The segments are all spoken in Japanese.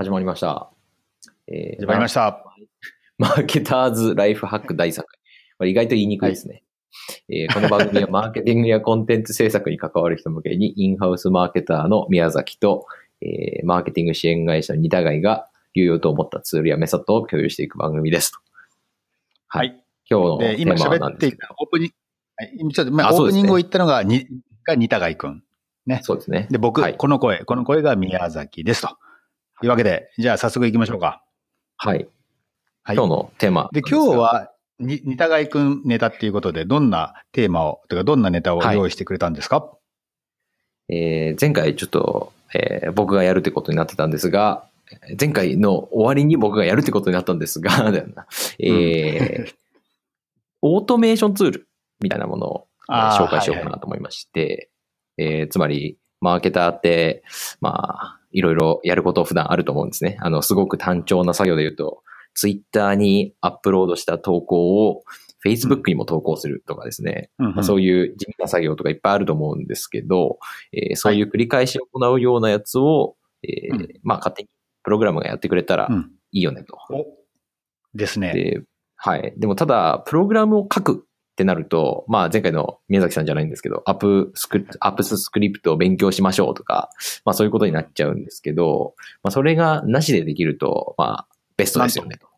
始まりました。え始まりました。マーケターズライフハック第3回。これ意外と言いにくいですね。えーこの番組は マーケティングやコンテンツ制作に関わる人向けに、インハウスマーケターの宮崎と、えーマーケティング支援会社の二互いが有用と思ったツールやメソッドを共有していく番組ですと。は。はいい。今日のテーマは喋ってい何ですか？たオープニング、はい、今ちょっと、まあ、オープニングを言ったのが、に、が二高井くん。そうですね。で、僕、はいこの声、この声が宮崎ですと。いうわけで、じゃあ早速行きましょうか。はい。はい。今日のテーマ。で、今日、は、に、二高井くんネタっていうことで、どんなテーマを、というか、どんなネタをはい用意してくれたんですか、えー前回ちょっと、えー僕がやるってことになってたんですが、前回の終わりに僕がやるってことになったんですが、だよな。えーオートメーションツールみたいなものを 紹介しようかなと思いまして、えーつまり、マーケターって、まあ、いろいろやること普段あると思うんですね。あの、すごく単調な作業で言うと、ツイッターにアップロードした投稿を Facebook にも投稿するとかですね。うんうんまあ、そういう地味な作業とかいっぱいあると思うんですけど、えーそういう繰り返し行うようなやつを、えーうんまあ勝手にプログラムがやってくれたらうん。いいよねと。おですね。で、はい。でもただ、プログラムを書くってなると、まあ前回の宮崎さんじゃないんですけど、アップスクリ Apps Script を勉強しましょうとか、まあそういうことになっちゃうんですけど、まあそれがなしでできると、まあベストですよねと。っ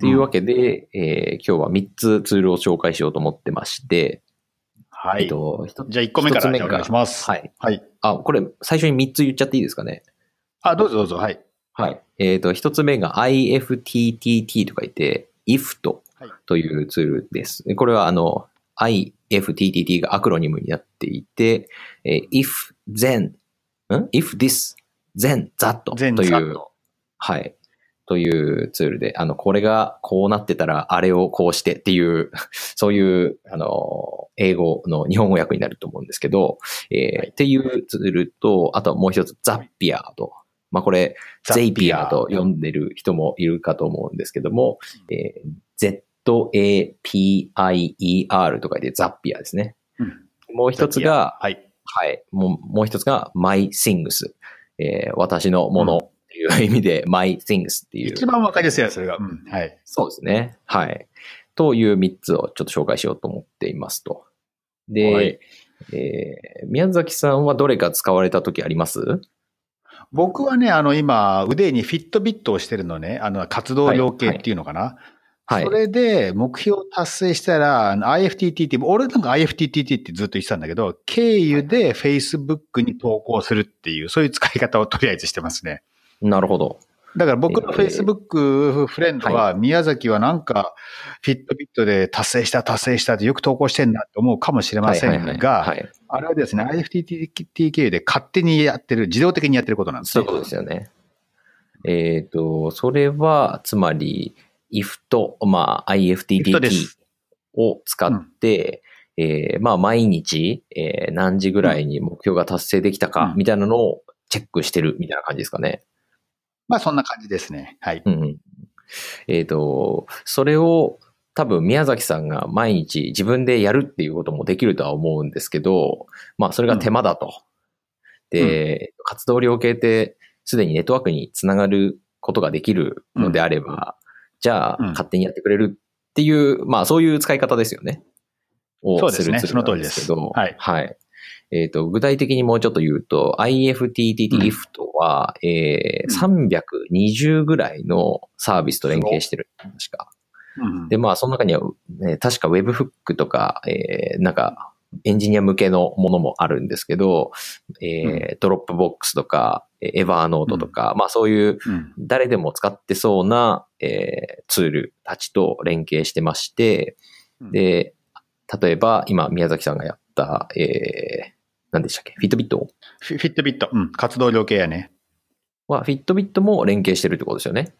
ていうわけで、えー今日は3つツールを紹介しようと思ってまして、えっはい。と、一つじゃあ1個目から目お願いします。はい。はい。あ、これ最初に3つ言っちゃっていいですかね？あ、どうぞどうぞ。はい。はい。えっ、と、一つ目が IFTTT と書いて、IFT はいというツールです。でこれはあの、IFTTT がアクロニムになっていて、えー if, then, ん？if this, then, that というはい。というツールで、あの、これがこうなってたら、あれをこうしてっていう、そういう、あの、英語の日本語訳になると思うんですけど、えーはいっていうツールと、あとはもう一つ、ザッピアと。まあ、これ、ゼイピアーと呼んでる人もいるかと思うんですけども、えー Z-A-P-I-E-R と書いてザッピアですね。うんもう一つが、はい。はい。もう、もう一つが my things。えー私のものっていう意味で my things っていう。一番わかりやすいやつ、それが。うん。はい。そうですね。はい。という三つをちょっと紹介しようと思っていますと。で、はいえー宮崎さんはどれか使われた時あります？僕はね、あの、今、腕にフィットビットをしてるのね、あの、活動量計っていうのかな。はいそ。れで、目標達成したら、IFTTT、俺なんか IFTTT ってずっと言ってたんだけど、経由で Facebook に投稿するっていう、そういう使い方をとりあえずしてますね。なるほど。だから僕のえー Facebook フレンドは、宮崎はなんか、フィットビットで達成した、達成したってよく投稿してんなって思うかもしれませはいはいはいんがは、い。あれはですね、IFTTT 経由で勝手にやってる、自動的にやってることなんですねそういうことですよね。えっ、と、それは、つまり、if と、まあ、IFTTT すを使って、えーまあ、毎日、えー何時ぐらいに目標が達成できたか、うんみたいなのをチェックしてるみたいな感じですかね。まあそんな感じですね。はい。うんうん。えっ、と、それを多分宮崎さんが毎日自分でやるっていうこともできるとは思うんですけど、まあそれが手間だと。で、活動量計ってすでにネットワークにつながることができるのであれば、じゃあうん勝手にやってくれるっていう、まあそういう使い方ですよね。をそうですねその通りですはいはい。えっ、と、具体的にもうちょっと言うと、IFTTT うん IF とは、えー320ぐらいのサービスと連携してる。確か。うんで、まあ、その中には、ね、確か Webhook とか、えーなんか、エンジニア向けのものもあるんですけど、えー、 Dropbox とか、 Evernote とか、まあそういううん誰でも使ってそうな、えーツールたちと連携してまして、うんで、例えば今宮崎さんがやった、えー、何でしたっけ？ Fitbit？フィフィットビット。うん。活動量計やね。は、フィットビットも連携してるってことですよね。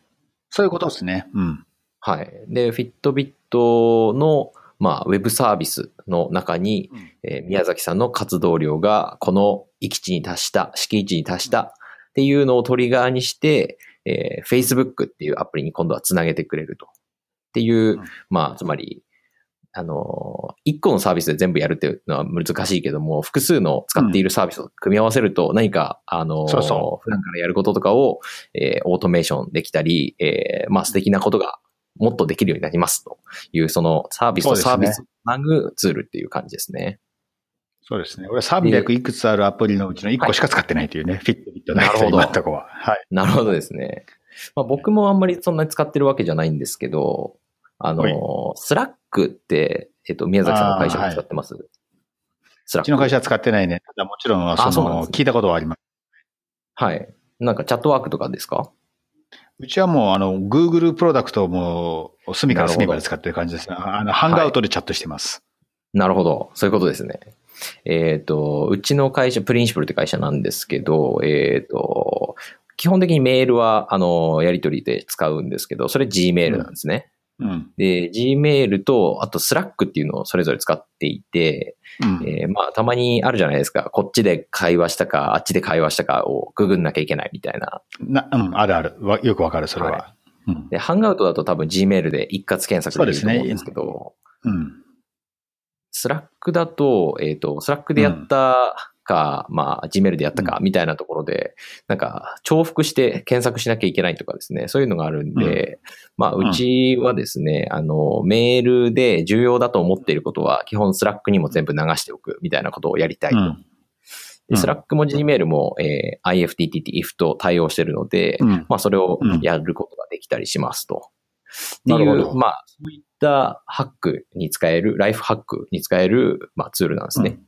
そういうことですね。うん。はい。で、フィットビットの、まあ、ウェブサービスの中に、えー宮崎さんの活動量がこの域値に達した、敷地に達したっていうのをトリガーにして、えー Facebook っていうアプリに今度はつなげてくれると。っていう、うん。まあ、つまり、あの、一個のサービスで全部やるっていうのは難しいけども、複数の使っているサービスを組み合わせると何か、あの、そうそ普段からやることとかを、えーオートメーションできたり、えーまあ素敵なことがもっとできるようになりますという、そのサービスとサービスをつなぐツールっていう感じですね。そうですね。俺300いくつあるアプリのうちの1個しか使ってないというね、 Fitbit だなるほど今のとこは。はい。なるほどですね。まあ、僕もあんまりそんなに使ってるわけじゃないんですけど、あはいの、 Slack って、えっと、宮崎さんの会社で使ってます、スラック。うちの会社は使ってないね。ただもちろん、その、そね聞いたことはあります。はい。なんかチャットワークとかですか？うちはもう、あの、Google プロダクトをもう、隅から隅まで使ってる感じですね。あの、ハンガウトでチャットしてます。なるほど。そういうことですね。えっ、と、うちの会社、プリンシプルって会社なんですけど、えっ、と、基本的にメールは、あの、やり取りで使うんですけど、それ Gmail なんですね。うん。で、Gmail と、あと Slack っていうのをそれぞれ使っていて、うん。えーまあ、たまにあるじゃないですか。こっちで会話したか、あっちで会話したかをググんなきゃいけないみたいな。な、うん、あるある。わよくわかる、それは。はうん。で、 Hangouts だと多分 Gmail で一括検索できると思うんですけど、うん。 Slack だと、えっ、と、 Slack でやったか、まあ、Gmail でやったか、みたいなところで、なんか、重複して検索しなきゃいけないとかですね、そういうのがあるんで、まあ、うちはですね、あの、メールで重要だと思っていることは、基本 Slack にも全部流しておくみたいなことをやりたいと。スラックも Gmail も、えー IFTTT、if と対応してるので、うん。まあ、それをうん。やることができたりしますと。っていう、まあ、そういったハックに使える、ライフハックに使える、まあ、ツールなんですね。うん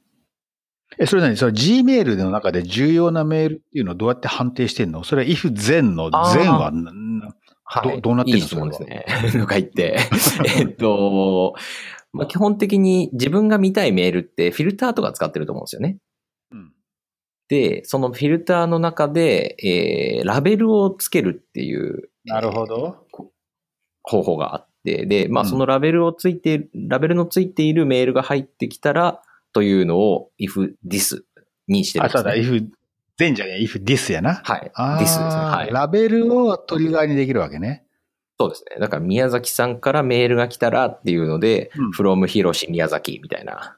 え、それ何？それ Gmail の中で重要なメールっていうのをどうやって判定してんの？それは if 全の全はななはい。どどうなってんの？いい質問ですね。とか言って。えっと、まあ、基本的に自分が見たいメールってフィルターとか使ってると思うんですよね。うんで、そのフィルターの中で、えーラベルをつけるっていうなるほど。方法があって、で、まあうんそのラベルをついている、ラベルのついているメールが入ってきたら、というのを if this にしてるんあ、そうだ、ですね。if 全じゃねえ、if this やな。はい。あ this ですね。あ、はい。ラベルをトリガーにできるわけね。そうですね。だから宮崎さんからメールが来たらっていうので、うん from 広し宮崎みたいな、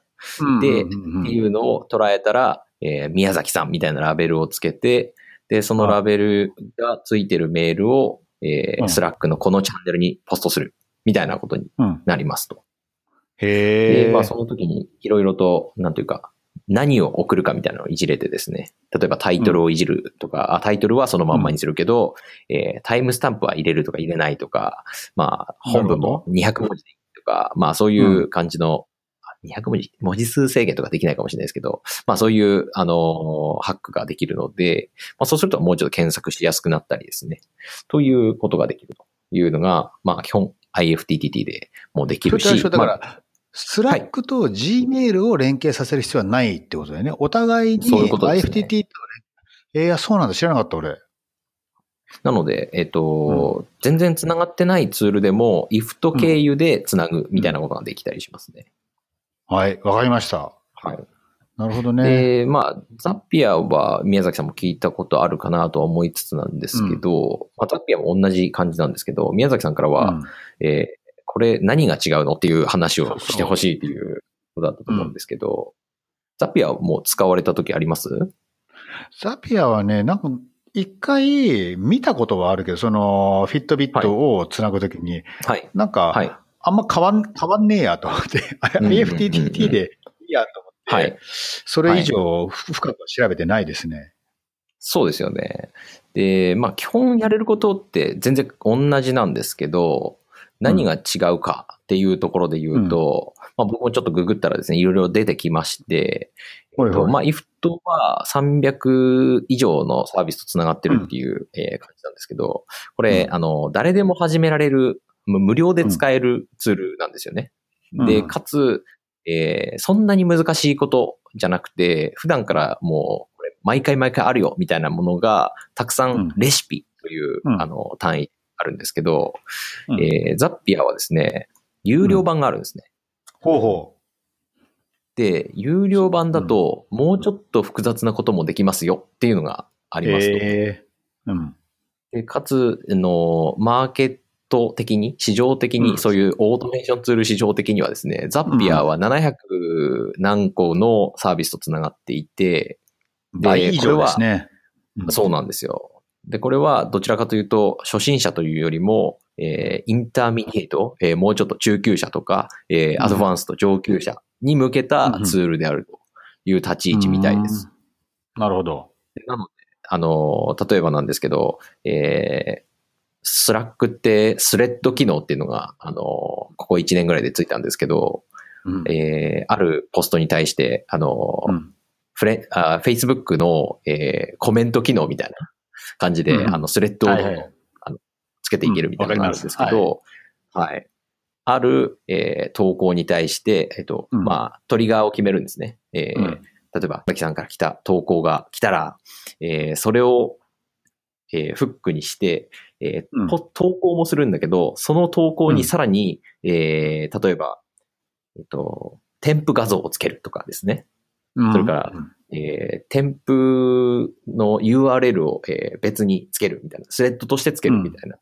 でっていうのを捉えたら、えー宮崎さんみたいなラベルをつけて、で、そのラベルがついてるメールを、えー、うん Slack のこのチャンネルにポストするみたいなことにうん。なりますと。へえ。で、まあその時にいろいろと、なんていうか、何を送るかみたいなのをいじれてですね。例えばタイトルをいじるとか、あタイトルはそのまんまにするけど、えータイムスタンプは入れるとか入れないとか、まあ本文も200文字でいいとか、まあそういう感じの、あ200文字、文字数制限とかできないかもしれないですけど、まあそういう、あのーハックができるので、まあそうするともうちょっと検索しやすくなったりですね。ということができるというのが、まあ基本 IFTTT でもうできるし、だかまあら、 Slack と Gmail を連携させる必要はないってことだよね。お互いにそういうことですね IFTT と連えーいや、そうなんだ。知らなかった、俺。なので、えっ、と、全然繋がってないツールでも、if と経由で繋ぐみたいなことができたりしますね。はい、わかりました。はい。なるほどね。で、まあ、ザピアは宮崎さんも聞いたことあるかなとは思いつつなんですけど、まあ、ザピアも同じ感じなんですけど、宮崎さんからは、うんえーこれ何が違うのっていう話をしてほしいっていうことだったと思うんですけど、ザピアもう使われた時あります？ザピアはね、なんか、一回見たことはあるけど、その、フィットビットをつなぐときに、はい。なんか、はい。あんま変わん、変わんねえやと思って、うんうんうん IFTTT でいいやと思って、はい。それ以上ふ深くは調べてないですね。そうですよね。で、まあ基本やれることって全然同じなんですけど、何が違うかっていうところで言うと、まあ僕もちょっとググったらですね、いろいろ出てきまして、ほいほい。まあ IF とは300以上のサービスとつながってるっていう、えー感じなんですけど、これ、うん。あの、誰でも始められる、む無料で使えるツールなんですよね。で、うん。かつ、えーそんなに難しいことじゃなくて、普段からもう、毎回毎回あるよ、みたいなものが、たくさうんん。レシピという、うん。あの、単位あるんですけど、うんえーザッピアはですね、有料版があるんですね。ほうほで、有料版だと、もうちょっと複雑なこともできますよっていうのがあう。りますと。へえうん。でかつ、あの、マーケット的に、市場的に、うんそういうオートメーションツール市場的にはですね、ザッピアは700何個のサービスとつながっていて、倍以上ですね。そうなんですよ。で、これはどちらかというと、初心者というよりも、えー intermediate、えーもうちょっと中級者とか、えー advanced 上級者に向けたツールであるという立ち位置みたいです。うん。なるほど。なので、あの、例えばなんですけど、えー、 Slack ってスレッド機能っていうのが、あの、ここ1年ぐらいでついたんですけど、うんえー、あるポストに対して、あの、うんフレ、あ Facebook の、えー、コメント機能みたいな感じで、うん。あの、スレッドを、はいはい。あのつけていけるみたいなのがあるんです。けうんわかりど、はい。ある、えー投稿に対して、えっ、と、うん。まあ、トリガーを決めるんですね。えーうん。例えば、マキさんから来た投稿が来たら、えーそれを、えーフックにして、えー投稿もするんだけど、その投稿にさらに、えー例えば、えっ、と、添付画像をつけるとかですね。うん。それからえー添付の URL を、えー別につけるみたいな、スレッドとしてつけるみたいな、っ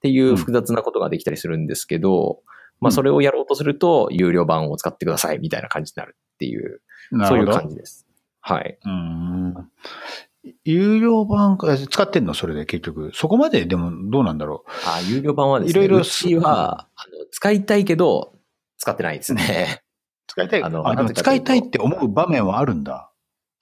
ていう複雑なことができたりするんですけど、まあそれをやろうとすると、有料版を使ってくださいみたいな感じになるっていう、そういう感じです。はい。うん有料版か、使ってんのそれで結局。そこまででもどうなんだろあ、有料版はですね、いろいろうちは、あの使いたいけど、使ってないですね。う。使いたい。あの？使いたいって思う場面はあるんだ。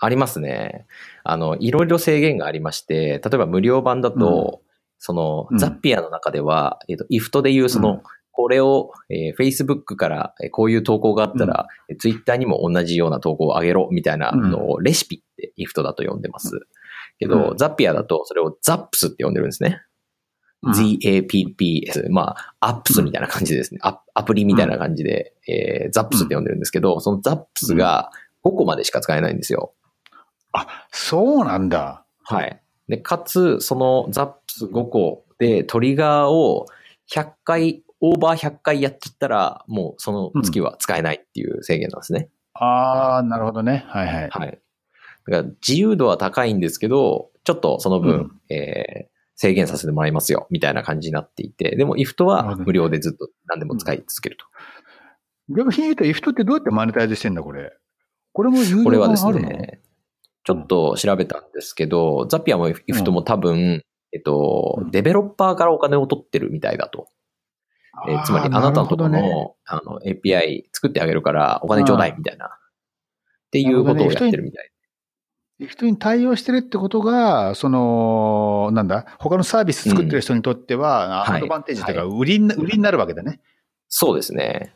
ありますね。あの、いろいろ制限がありまして、例えば無料版だと、その、うんザッピアの中では、えっ、と、IFT でいうその、うんこれを、えー Facebook からえーこういう投稿があったら、えー Twitter にも同じような投稿を上げろみたいなのをレシピって IFT だと呼んでます。けど、うんザッピアだとそれを ZAPS って呼んでるんですね。うん ZAPPS。まあ、アップスみたいな感じですね。アアプリみたいな感じで、えー、ZAPS って呼んでるんですけど、その ZAPS が5個までしか使えないんですよ。あ、そうなんだ。はい。で、かつ、その ZAPS5 個でトリガーを100回、オーバー100回やっちゃったら、もうその月は使えないっていう制限なんですね。ああ、なるほどね。はいはい。はい。だから自由度は高いんですけど、ちょっとその分、うんえー制限させてもらいますよ、みたいな感じになっていて、でも IFT はなるほどね無料でずっと何でも使い続けると。逆に言うと、イフトってどうやってマネタイズしてんだ、これ。これも有料これはです版あるのね、ちょっと調べたんですけど、ザピアも IFT も多分、えっとう、んデベロッパーからお金を取ってるみたいだと。えーつまりあなたのところの、なるほあの API 作ってあげるからお金ちょうだいみたいな。っていうことをやってるみたい。どね。人に対応してるってことが、その、なんだ、他のサービス作ってる人にとっては、うんアドバンテージというか、は売りにな、売りになるわけだね。そうですね。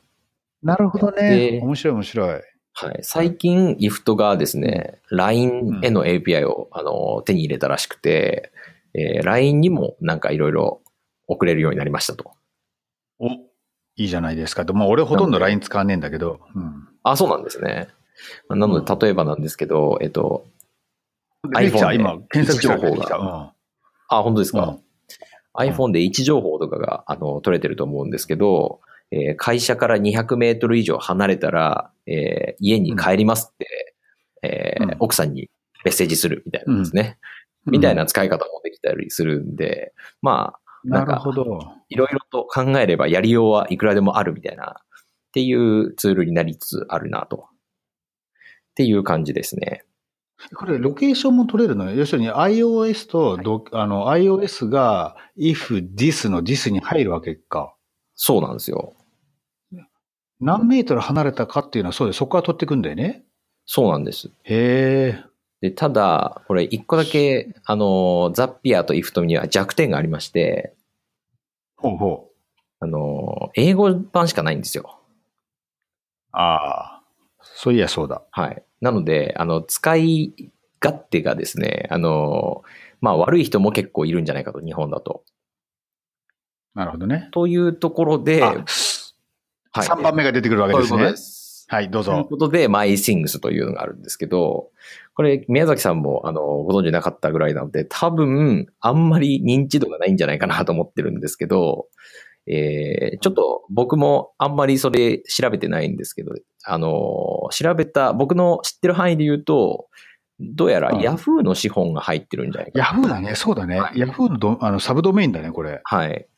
なるほどでね。面白い面白い。はい。最近 IFT がですね、LINE への API を、あの手に入れたらしくて、えー LINE にもなんかいろいろ送れるようになりましたと。お、いいじゃないですか。まあ、俺ほとんど LINE 使わねえんだけど。うん。あ、そうなんですね。まあなので、例えばなんですけど、えっと、iPhone で今、検索情報があ、本当ですか、うん iPhone で位置情報とかが、あの、取れてると思うんですけど、えー会社から200メートル以上離れたら、えー家に帰りますって、えーうん奥さんにメッセージするみたいなんですね。みたいな使い方もできたりするんで、まあ、なるほど。いろいろと考えればやりようはいくらでもあるみたいな、っていうツールになりつつあるなと。っていう感じですね。これ、ロケーションも取れるの？よ。要するに iOS とど、あの、iOS が if this の this に入るわけか。そうなんですよ。何メートル離れたかっていうのはそうで、そこから取っていくんだよね。そうなんです。へえ。で、ただ、これ一個だけ、あの、ザッピアとイフトには弱点がありまして、ほうほう。あの、英語版しかないんですよ。ああ。そういや、そうだ。はい。なので、あの、使い勝手がですね、あの、まあ悪い人も結構いるんじゃないかと、日本だと。なるほどね。というところで、あ、はい。3番目が出てくるわけですねそういう。はい、どうというぞ。ことで、MyThings というのがあるんですけど、これ、宮崎さんも、あの、ご存知なかったぐらいなので、多分、あんまり認知度がないんじゃないかなと思ってるんですけど、えー、ちょっと僕もあんまりそれ調べてないんですけど、あの、調べた、僕の知ってる範囲で言うと、どうやらうん Yahoo の資本が入ってるんじゃないかな。ヤフーだね、そうだね。はいヤフーのどあのサブドメインだね、これ。はい。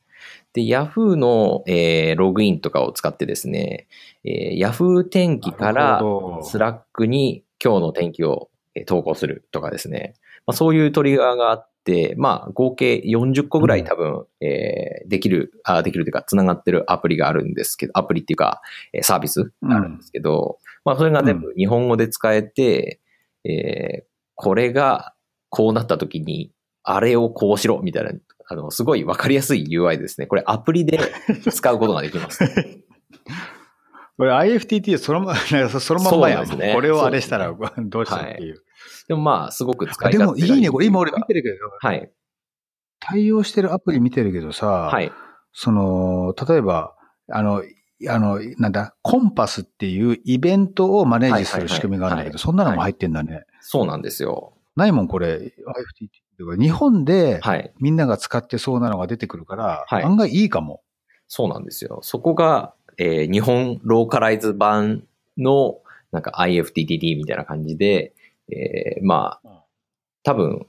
で、Yahoo! の、えーログインとかを使ってですね、えー Yahoo! 天気かならるほど。Slack に今日の天気をえー投稿するとかですね、まあ、そういうトリガーがあって、まあ、合計40個ぐらい多分、えーできる、あできるというか、つながってるアプリがあるんですけど、アプリっていうか、えーサービスがあるんですけど、まあ、それが全部日本語で使えて、えーこれがこうなった時に、あれをこうしろみたいな、あの、すごいわかりやすい UI ですね。これアプリで使うことができます。これ IFTT そのま そのまんまやねこれをあれしたらどうしたっていう。でもまあ、すごく使い勝手がもいいね、これ今俺見てるけど、はい。対応してるアプリ見てるけどさ、はい。その、例えば、あの、あの、なんだ、コンパスっていうイベントをマネージする仕組みがあるんだけど、はいそんなのも入ってんだね。そうなんですよ。ないもん、これ、か。日本ではい。みんなが使ってそうなのが出てくるから、はい案外いいかも。そうなんですよ。そこが、えー日本ローカライズ版のなんか IFTTT みたいな感じで、えーまあ、多分、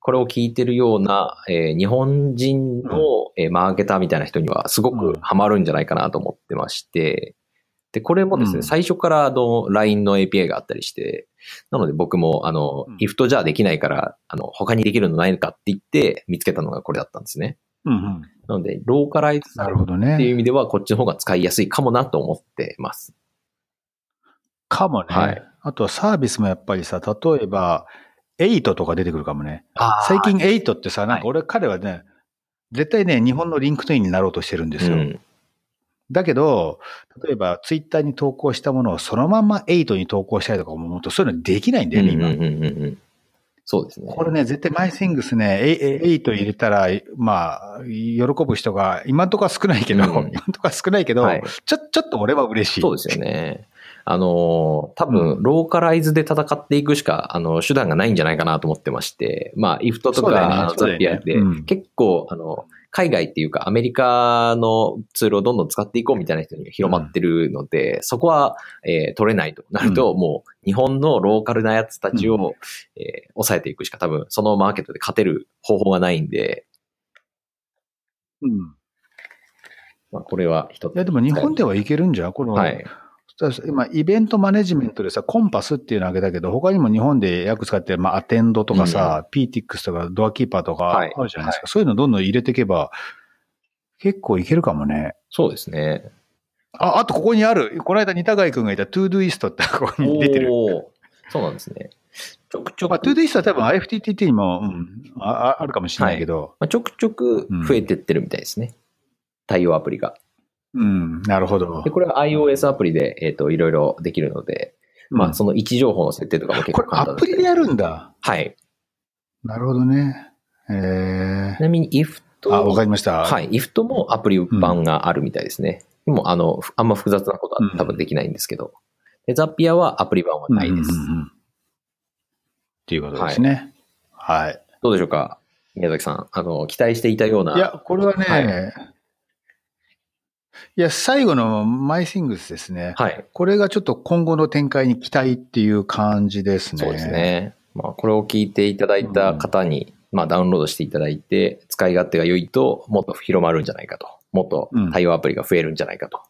これを聞いてるような、えー日本人の、えーマーケターみたいな人にはすごくハマるんじゃないかなと思ってまして、で、これもですね、うん最初からあの LINE の API があったりして、なので僕もあの、うん IFT じゃできないから、あの、他にできるのないのかって言って見つけたのがこれだったんですね。うんうん。なので、ローカライズさなれるほどね。っていう意味では、こっちの方が使いやすいかもなと思ってます。かもね。はいあとはサービスもやっぱりさ、例えば、 Eight とか出てくるかもね。最最近8ってさ、なんか俺、彼はね、絶対ね、日本の LinkedIn になろうとしてるんですよ。うん、だけど、例えばツイッターに投稿したものをそのまんま8に投稿したりとか思うと、そういうのできないんだよね、今。うんうんうんうんうんそうですね。これね、絶対マイシングスね、ええ8入れたら、まあ、喜ぶ人が、今んとこは少ないけど、うん今んとこは少ないけど、はいちょ、ちょっと俺は嬉しい。そうですよね。あの、多分、ローカライズで戦っていくしか、あの、手段がないんじゃないかなと思ってまして、まあ、イフトとか、あのそうだよねザピアってうん、結構、あの、海外っていうか、アメリカのツールをどんどん使っていこうみたいな人に広まってるので、そこは、えー取れないとなると、もう、日本のローカルなやつたちを、うんえー抑えていくしか多分、そのマーケットで勝てる方法がないんで、うん。まあ、これは一つ。いや、でも日本ではいけるんじゃんこの、はい。今、イベントマネジメントでさ、コンパスっていうのを挙げたけど、他にも日本でよく使ってる、まあ、アテンドとかさ、PTX とかドアキーパーとかはいあるじゃないですか。そういうのどんどん入れていけば、結構いけるかもね。そうですね。あ、あとここにある。この間、似たがい君がいた ToDoist ってここに出てる。そうなんですね。ちょくちょく、まあ、ToDoist は多分 IFTTT にも、うん、あああるかもしれないけど、まあ、ちょくちょく増えてってるみたいですね。対応アプリが。うん、なるほどで、。これは iOS アプリで、えっ、と、いろいろできるので、まあ、うんその位置情報の設定とかも結これ構簡単アプリでやるんだ。はい。なるほどね。えちなみに IF ー、と、あ、わかりました。はい。IF ともアプリ版があるみたいですね。でも、あの、あんま複雑なことは多分できないんですけど。で、ザピアはアプリ版はないです。うんうんうんうんっていうことですね。はい。どうでしょうか？宮崎さん。あの、期待していたような。いや、これはね、はいい、や、最後のマイシングスですね。はい。これがちょっと今後の展開に期待っていう感じですね。そうです。ね。まあ、これを聞いていただいた方に、まあ、ダウンロードしていただいて、使い勝手が良いと、もっと広まるんじゃないかと。もっと対応アプリが増えるんじゃないかと。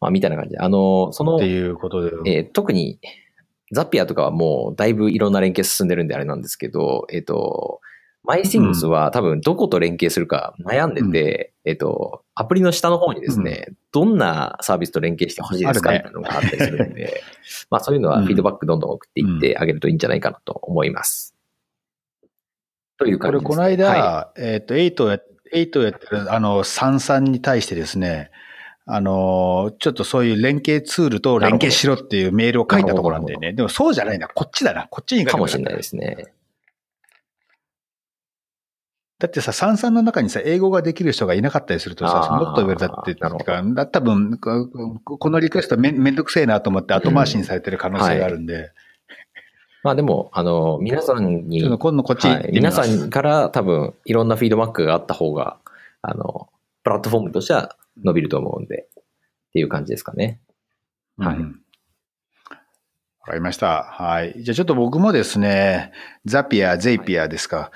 まあ、みたいな感じで。あの、そのって、いうことで。えー特に、ザピアとかはもうだいぶいろんな連携進んでるんであれなんですけど、えっ、と、マイシングスは多分どこと連携するか悩んでて、えっ、と、アプリの下の方にですね、どんなサービスと連携してほしいですかみたいなのがあったりするので、まあそういうのはフィードバックどんどん送っていってあげるといいんじゃないかなと思います。というこれ、感じです、ね。この間、はえっ、と、8をや、8をやってる、あの、サンさんに対してですね、あの、ちょっとそういう連携ツールと連携しろっていうメールを書いたところなんだよね。でもそうじゃないな。こっちだな。こっちに書いい、てかもしれないですね。だってさ、三々の中にさ、英語ができる人がいなかったりするとさ、あーもっと上だって、なるほどかだ多分ここのリクエストめめんどくせえなと思って後回しにされてる可能性があるんで、まあでも、あの、皆さんに、今度こっちはい、皆さんから多分いろんなフィードバックがあった方が、あの、プラットフォームとしては伸びると思うんで、っていう感じですかね。はいうんわかりました。はい。じゃあちょっと僕もですね、ザピア、ゼイピアですか。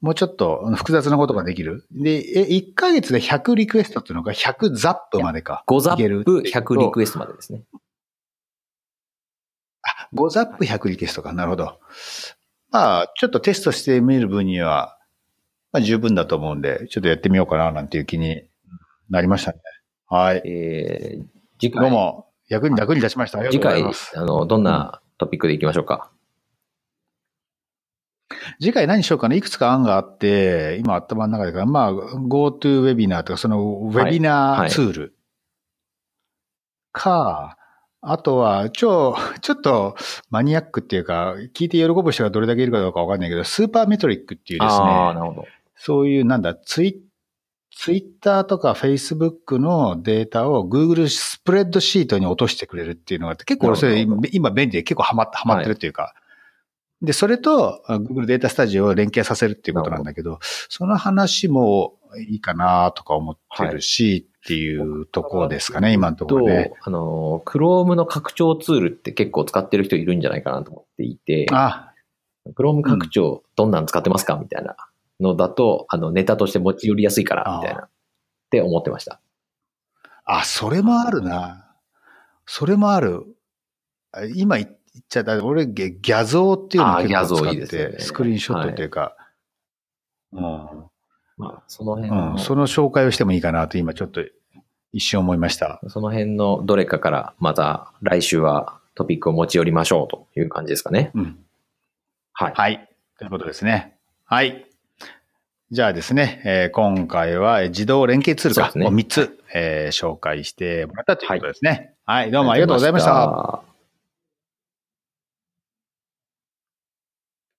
もうちょっと複雑なことができる。で、え、1ヶ月で100リクエストっていうのが100ザップまでか。5ザップ100リクエストまでですね。5ザップ100リクエストか。なるほど。まあ、ちょっとテストしてみる分には、まあ十分だと思うんで、ちょっとやってみようかななんていう気になりましたね。はい。えー、次回、どうも、役に楽に立ちました。ありがと次回うございます。、あの、どんなトピックでいきましょうか。次回何しようかな。いくつか案があって、今頭の中でか、まあ、GoTo ウェビナーとか、そのウェビナーツール。か、あとは、ちょ、ちょっとマニアックっていうか、聞いて喜ぶ人がどれだけいるかどうかわかんないけど、スーパーメトリックっていうですああ、なね、るほど。そういうなんだ、ツイツイッターとかフェイスブックのデータを Google スプレッドシートに落としてくれるっていうのがあって、結構俺それ今便利で結構ハマって、ハマってるっていうか、で、それとあ Google データスタジオを連携させるっていうことなんだけど、その話もいいかなとか思ってるし、っていうところですかね、今のところね。と、あの、Chrome の拡張ツールって結構使ってる人いるんじゃないかなと思っていて、あ、Chrome 拡張どんなん使ってますかみたいなのだと、あの、ネタとして持ち寄りやすいから、みたいな、って思ってました。あ、それもあるな。それもある。あ今言っちゃった。俺、ギャギャゾーっていうのをあ結構使っギャゾーいいねて、スクリーンショットっていうか、まあ、その辺うん、の、うん、その紹介をしてもいいかなと今ちょっと一瞬思いました。その辺のどれかから、また来週はトピックを持ち寄りましょうという感じですかね。うん。はい。はい。ということですね。はい。じゃあですね、えー今回はえー自動連携ツールを3つ、えー紹介してもらったということですね。はい、どうもありがとうございました。た。